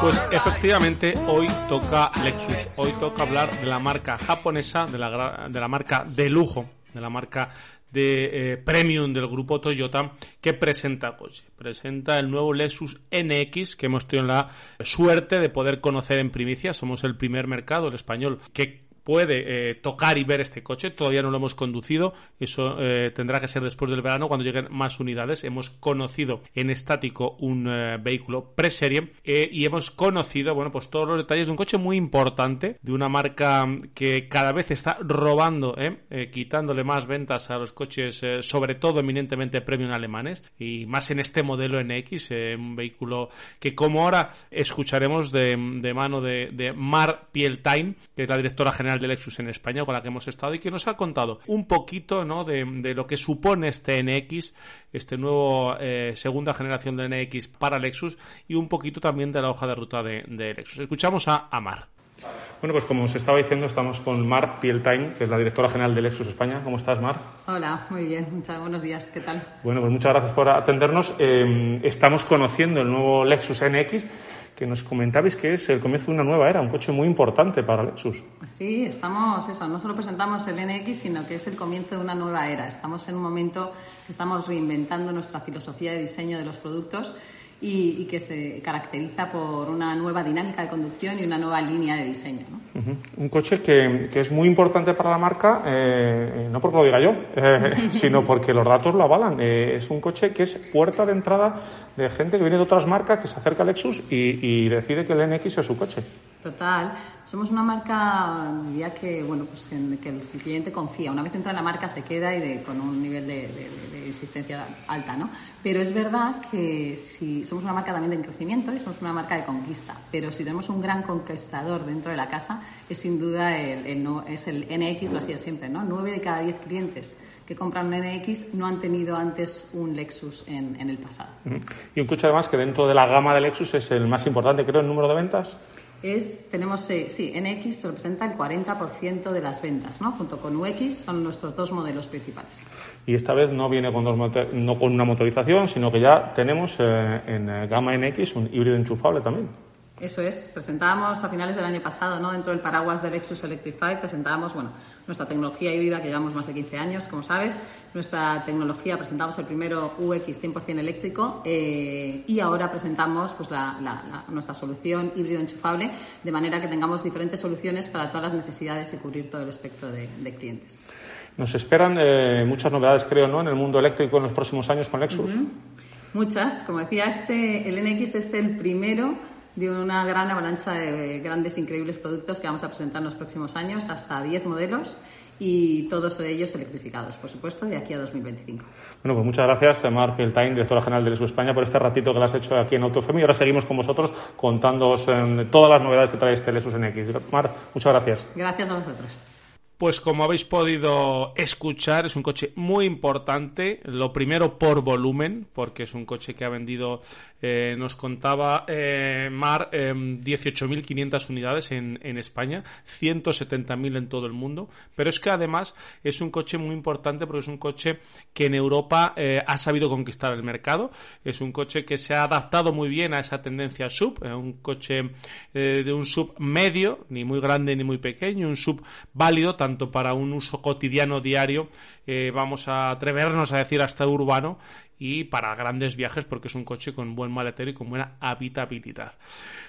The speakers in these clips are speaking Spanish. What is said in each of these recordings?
Pues efectivamente hoy toca Lexus, hoy toca hablar de la marca japonesa, de la, de la marca de lujo, de la marca de eh, premium del grupo Toyota que presenta pues presenta el nuevo Lexus NX que hemos tenido la suerte de poder conocer en primicia. Somos el primer mercado el español que puede eh, tocar y ver este coche. Todavía no lo hemos conducido. Eso eh, tendrá que ser después del verano cuando lleguen más unidades. Hemos conocido en estático un eh, vehículo pre-serie y hemos conocido, bueno, pues todos los detalles de un coche muy importante, de una marca que cada vez está robando, quitándole más ventas a los coches, sobre todo eminentemente premium alemanes y más en este modelo NX, un vehículo que como ahora escucharemos de, mano de, de Mar Pieltain, que es la directora general de Lexus en España con la que hemos estado y que nos ha contado un poquito ¿no? de, lo que supone este NX, este nuevo eh, segunda generación de NX para Lexus y un poquito también de la hoja de ruta de, Lexus. Escuchamos a, Mar. Bueno, pues como os estaba diciendo, estamos con Mar Pieltain, que es la directora general de Lexus España. ¿Cómo estás, Mar? Hola, muy bien. Muchas, buenos días. ¿Qué tal? Bueno, pues muchas gracias por atendernos. Eh, estamos conociendo el nuevo Lexus NX que nos comentabais que es el comienzo de una nueva era, un coche muy importante para Lexus. Sí, estamos, eso, no solo presentamos el NX, sino que es el comienzo de una nueva era. Estamos en un momento que estamos reinventando nuestra filosofía de diseño de los productos y, que se caracteriza por una nueva dinámica de conducción y una nueva línea de diseño. Un coche que, es muy importante para la marca, eh, no porque lo diga yo, eh, sino porque los datos lo avalan. Eh, es un coche que es puerta de entrada de gente que viene de otras marcas, que se acerca a Lexus y, decide que el NX es su coche. Total. Somos una marca, ya que, bueno, pues en que el cliente confía. Una vez entra en la marca se queda y de, con un nivel de, de, insistencia alta, ¿no? Pero es verdad que si somos una marca también de crecimiento y somos una marca de conquista, pero si tenemos un gran conquistador dentro de la casa, es sin duda el, es el NX, lo ha sido siempre, ¿no? Nueve de cada diez clientes que compran un NX no han tenido antes un Lexus en, el pasado. Y un coche además que dentro de la gama de Lexus es el más importante, creo, en número de ventas. Es, tenemos, eh, sí, NX representa el 40% de las ventas, ¿no? Junto con UX son nuestros dos modelos principales. Y esta vez no viene con, dos no con una motorización, sino que ya tenemos eh, en eh, gama NX un híbrido enchufable también. Eso es, presentábamos a finales del año pasado, ¿no? dentro del paraguas del Lexus Electrify, presentábamos bueno, nuestra tecnología híbrida que llevamos más de 15 años, como sabes. Nuestra tecnología, presentamos el primero UX 100% eléctrico eh, y ahora presentamos pues, la, nuestra solución híbrido enchufable, de manera que tengamos diferentes soluciones para todas las necesidades y cubrir todo el espectro de, clientes. Nos esperan eh, muchas novedades, creo, ¿no? en el mundo eléctrico en los próximos años con Lexus. Muchas. Como decía, este, el NX es el primero de una gran avalancha de grandes, increíbles productos que vamos a presentar en los próximos años, hasta 10 modelos y todos ellos electrificados, por supuesto, de aquí a 2025. Bueno, pues muchas gracias, Mark Peltain, directora general de Lesu España, por este ratito que lo has hecho aquí en Autofemi. Y ahora seguimos con vosotros contándoos todas las novedades que trae este Lesus NX. Mar, muchas gracias. Gracias a vosotros. Pues como habéis podido escuchar, es un coche muy importante. Lo primero por volumen, porque es un coche que ha vendido, eh, nos contaba eh, Mar, 18.500 em, unidades en, España, 170.000 en todo el mundo. Pero es que además es un coche muy importante porque es un coche que en Europa eh, ha sabido conquistar el mercado. Es un coche que se ha adaptado muy bien a esa tendencia sub, un coche de un sub medio, ni muy grande ni muy pequeño, un sub válido tanto para un uso cotidiano diario vamos a atrevernos a decir hasta urbano y para grandes viajes porque es un coche con buen maletero y con buena habitabilidad.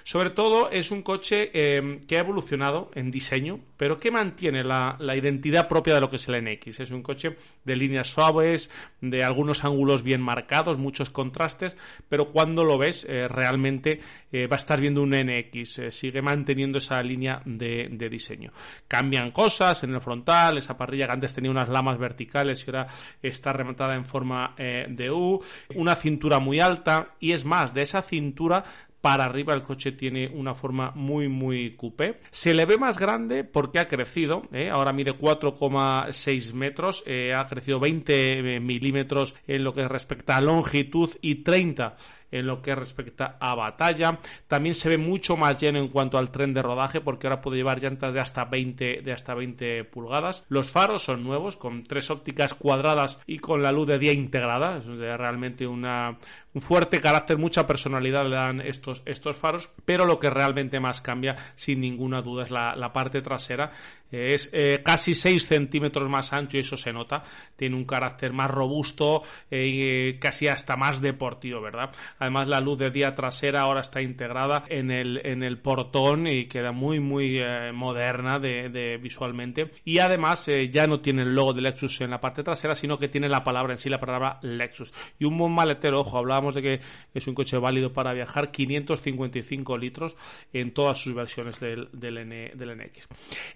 Sobre todo es un coche eh, que ha evolucionado en diseño, pero que mantiene la, identidad propia de lo que es el NX. Es un coche de líneas suaves, de algunos ángulos bien marcados, muchos contrastes, pero cuando lo ves eh, realmente eh, va a estar viendo un NX. sigue manteniendo esa línea de, de, diseño. Cambian cosas en el frontal, esa parrilla que antes tenía unas lamas verticales y ahora está rematada en forma de U una cintura muy alta y es más, de esa cintura para arriba el coche tiene una forma muy muy coupé. Se le ve más grande porque ha crecido, ¿eh? ahora mide 4,6 metros, eh, ha crecido 20 milímetros en lo que respecta a longitud y 30 en lo que respecta a batalla. También se ve mucho más lleno en cuanto al tren de rodaje porque ahora puede llevar llantas de hasta 20, de hasta 20 pulgadas. Los faros son nuevos con tres ópticas cuadradas y con la luz de día integrada. Es realmente una, un fuerte carácter, mucha personalidad le dan estos, estos faros, pero lo que realmente más cambia, sin ninguna duda, es la parte trasera. Es eh, casi 6 centímetros más ancho y eso se nota. Tiene un carácter más robusto eh, casi hasta más deportivo, ¿verdad? Además, la luz de día trasera ahora está integrada en el, en el portón y queda muy, muy eh, moderna de, visualmente. Y además, eh, ya no tiene el logo de Lexus en la parte trasera, sino que tiene la palabra en sí, la palabra Lexus. Y un buen maletero, ojo, hablaba de que es un coche válido para viajar 555 litros en todas sus versiones del, del, NX.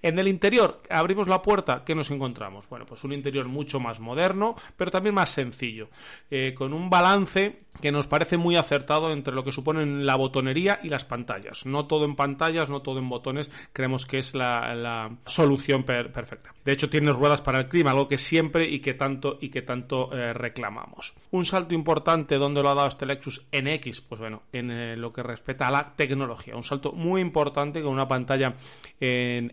En el abrimos la puerta, ¿qué nos encontramos? Bueno, pues un interior mucho más moderno, pero también más sencillo, eh, con un balance que nos parece muy acertado entre lo que suponen la botonería y las pantallas. No todo en pantallas, no todo en botones, creemos que es la, solución perfecta. De hecho, tiene ruedas para el clima, algo que siempre y que tanto y que tanto eh, reclamamos. Un salto importante donde lo ha dado este Lexus NX, pues bueno, en eh, lo que respecta a la tecnología. Un salto muy importante con una pantalla en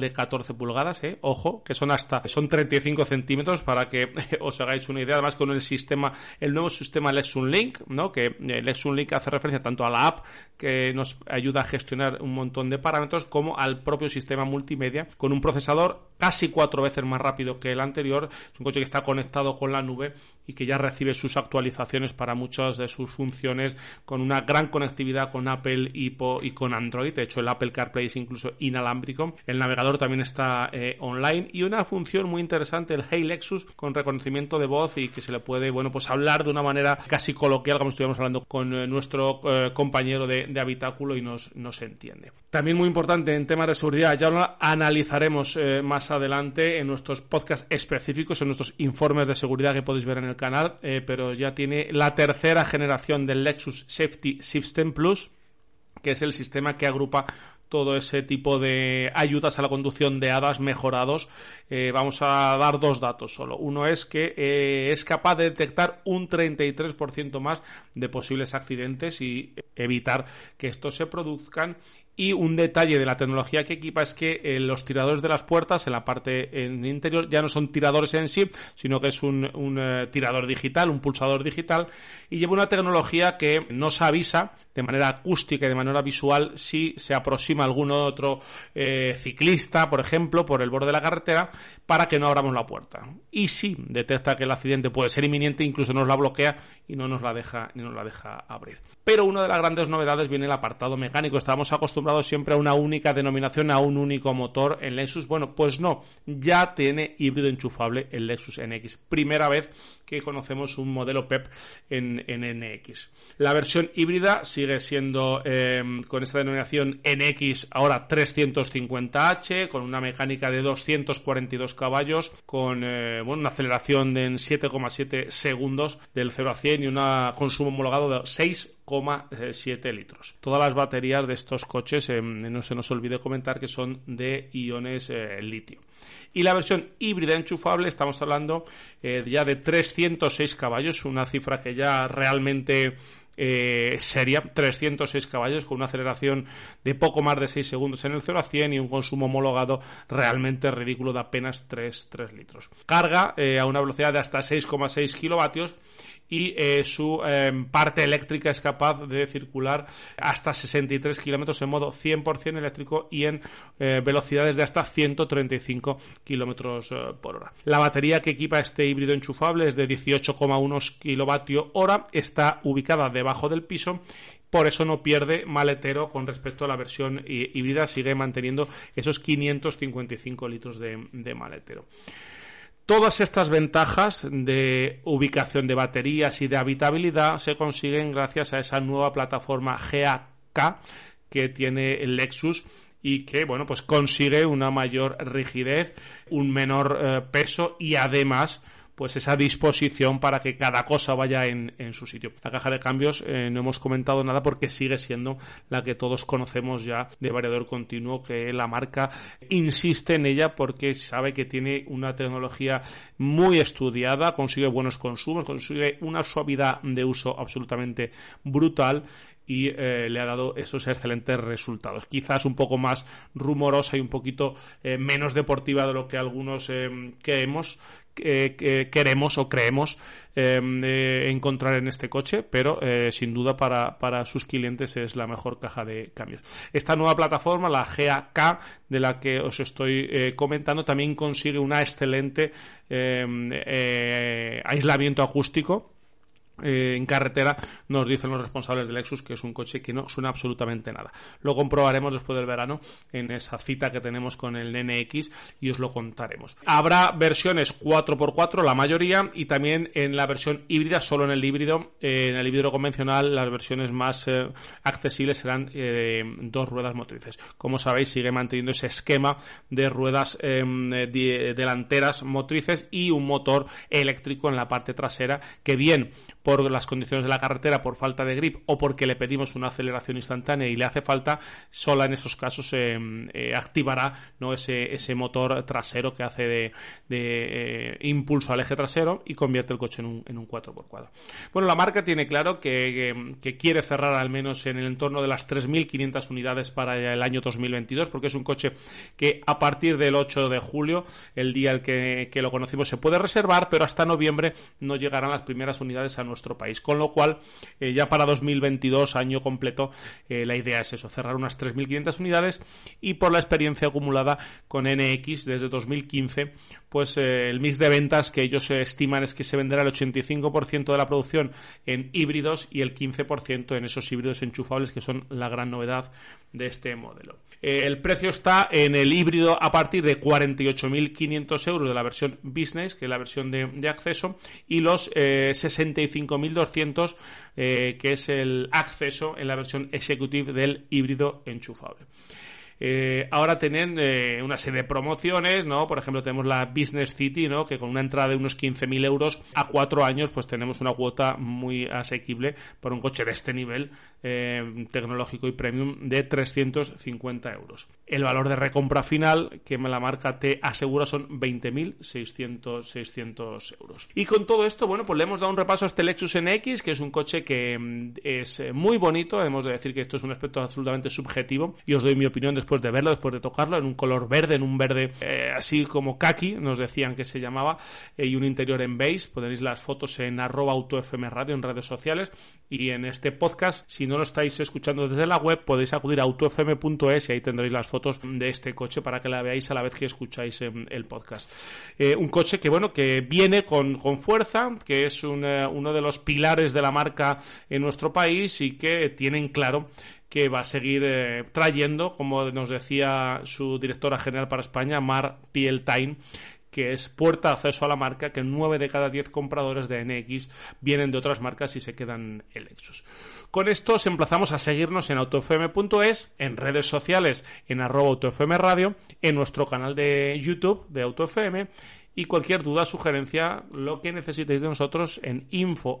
de 14 pulgadas, eh, ojo, que son hasta son 35 centímetros para que os hagáis una idea. Además, con el sistema, el nuevo sistema Lexus Link, ¿no? Que el Lexus Link hace referencia tanto a la app que nos ayuda a gestionar un montón de parámetros como al propio sistema multimedia con un procesador casi cuatro veces más rápido que el anterior. Es un coche que está conectado con la nube y que ya recibe sus actualizaciones para muchas de sus funciones con una gran conectividad con Apple y con Android. De hecho, el Apple CarPlay es incluso inalámbrico. El navegador también está eh, online y una función muy interesante, el Hey Lexus, con reconocimiento de voz y que se le puede, bueno, pues hablar de una manera casi coloquial, como estuviéramos hablando con eh, nuestro eh, compañero de, habitáculo y nos, nos entiende. También muy importante en temas de seguridad, ya lo analizaremos más adelante en nuestros podcasts específicos, en nuestros informes de seguridad que podéis ver en el canal, pero ya tiene la tercera generación del Lexus Safety System Plus, que es el sistema que agrupa todo ese tipo de ayudas a la conducción de hadas mejorados. Eh, vamos a dar dos datos solo. Uno es que eh, es capaz de detectar un 33% más de posibles accidentes y evitar que estos se produzcan y un detalle de la tecnología que equipa es que eh, los tiradores de las puertas en la parte en interior ya no son tiradores en sí, sino que es un, un eh, tirador digital, un pulsador digital, y lleva una tecnología que nos avisa de manera acústica y de manera visual si se aproxima algún otro eh, ciclista, por ejemplo, por el borde de la carretera, para que no abramos la puerta. Y si detecta que el accidente puede ser inminente, incluso nos la bloquea y no nos la deja, ni nos la deja abrir. Pero una de las grandes novedades viene el apartado mecánico. Estábamos acostumbrados siempre a una única denominación, a un único motor en Lexus. Bueno, pues no, ya tiene híbrido enchufable el Lexus NX. Primera vez que conocemos un modelo PEP en, NX. La versión híbrida sigue siendo eh, con esta denominación NX ahora 350H, con una mecánica de 242 caballos, con eh, bueno, una aceleración de en 7,7 segundos del 0 a 100 y un consumo homologado de 6,7 litros. Todas las baterías de estos coches, eh, no se nos olvide comentar que son de iones litio. Y la versión híbrida enchufable, estamos hablando eh, ya de 306 caballos, una cifra que ya realmente eh, sería 306 caballos con una aceleración de poco más de 6 segundos en el 0 a 100 y un consumo homologado realmente ridículo de apenas 3, 3 litros. Carga eh, a una velocidad de hasta 6,6 kilovatios y eh, su em, parte eléctrica es capaz de circular hasta 63 kilómetros en modo 100% eléctrico y en velocidades de hasta 135 85 kilómetros por hora. La batería que equipa este híbrido enchufable es de 18,1 kilovatio hora, está ubicada debajo del piso por eso no pierde maletero con respecto a la versión híbrida, sigue manteniendo esos 555 litros de, de maletero. Todas estas ventajas de ubicación de baterías y de habitabilidad se consiguen gracias a esa nueva plataforma GAK que tiene el Lexus y que bueno pues consigue una mayor rigidez, un menor eh, peso y además pues esa disposición para que cada cosa vaya en, su sitio. La caja de cambios eh, no hemos comentado nada porque sigue siendo la que todos conocemos ya de variador continuo, que la marca insiste en ella porque sabe que tiene una tecnología muy estudiada, consigue buenos consumos, consigue una suavidad de uso absolutamente brutal y eh, le ha dado esos excelentes resultados. Quizás un poco más rumorosa y un poquito eh, menos deportiva de lo que algunos eh, queremos, queremos o creemos encontrar en este coche, pero sin duda para, para, sus clientes es la mejor caja de cambios. Esta nueva plataforma, la GAK, de la que os estoy comentando, también consigue una excelente aislamiento acústico eh, en carretera nos dicen los responsables del Lexus que es un coche que no suena absolutamente nada. Lo comprobaremos después del verano en esa cita que tenemos con el NX y os lo contaremos. Habrá versiones 4x4, la mayoría, y también en la versión híbrida, solo en el híbrido, eh, en el híbrido convencional, las versiones más eh, accesibles serán dos ruedas motrices. Como sabéis, sigue manteniendo ese esquema de ruedas em, delanteras motrices y un motor eléctrico en la parte trasera que bien por las condiciones de la carretera, por falta de grip o porque le pedimos una aceleración instantánea y le hace falta, sola en esos casos eh, eh, activará ¿no? ese, ese motor trasero que hace de, eh, impulso al eje trasero y convierte el coche en un, en un 4x4. Bueno, la marca tiene claro que, quiere cerrar al menos en el entorno de las 3.500 unidades para el año 2022 porque es un coche que a partir del 8 de julio, el día el que, que lo conocimos, se puede reservar, pero hasta noviembre no llegarán las primeras unidades a nuestro nuestro país. Con lo cual, eh, ya para 2022, año completo, eh, la idea es eso, cerrar unas 3.500 unidades y por la experiencia acumulada con NX desde 2015, pues eh, el mix de ventas que ellos estiman es que se venderá el 85% de la producción en híbridos y el 15% en esos híbridos enchufables que son la gran novedad de este modelo. el precio está en el híbrido a partir de 48.500 euros de la versión business, que es la versión de, de acceso, y los 65 5200, eh, que es el acceso en la versión executive del híbrido enchufable. Eh, ahora tienen eh, una serie de promociones, ¿no? Por ejemplo, tenemos la Business City, ¿no? Que con una entrada de unos 15.000 euros a cuatro años, pues tenemos una cuota muy asequible por un coche de este nivel eh, tecnológico y premium de 350 euros. El valor de recompra final que la marca te asegura son 20.600 euros. Y con todo esto, bueno, pues le hemos dado un repaso a este Lexus NX, que es un coche que mm, es muy bonito. Hemos de decir que esto es un aspecto absolutamente subjetivo y os doy mi opinión después después de verlo, después de tocarlo, en un color verde, en un verde eh, así como kaki, nos decían que se llamaba, eh, y un interior en beige. Podéis las fotos en arroba radio en redes sociales y en este podcast, si no lo estáis escuchando desde la web, podéis acudir a autofm.es y ahí tendréis las fotos de este coche para que la veáis a la vez que escucháis em, el podcast. Eh, un coche que, bueno, que viene con, con fuerza, que es uno de los pilares de la marca en nuestro país y que tienen claro que va a seguir eh, trayendo, como nos decía su directora general para España, Mar Pieltain, que es puerta de acceso a la marca, que nueve de cada diez compradores de NX vienen de otras marcas y se quedan en Lexus. Con esto os emplazamos a seguirnos en autofm.es, en redes sociales, en arroba autofm radio, en nuestro canal de YouTube de AutoFM y cualquier duda, sugerencia, lo que necesitéis de nosotros en info.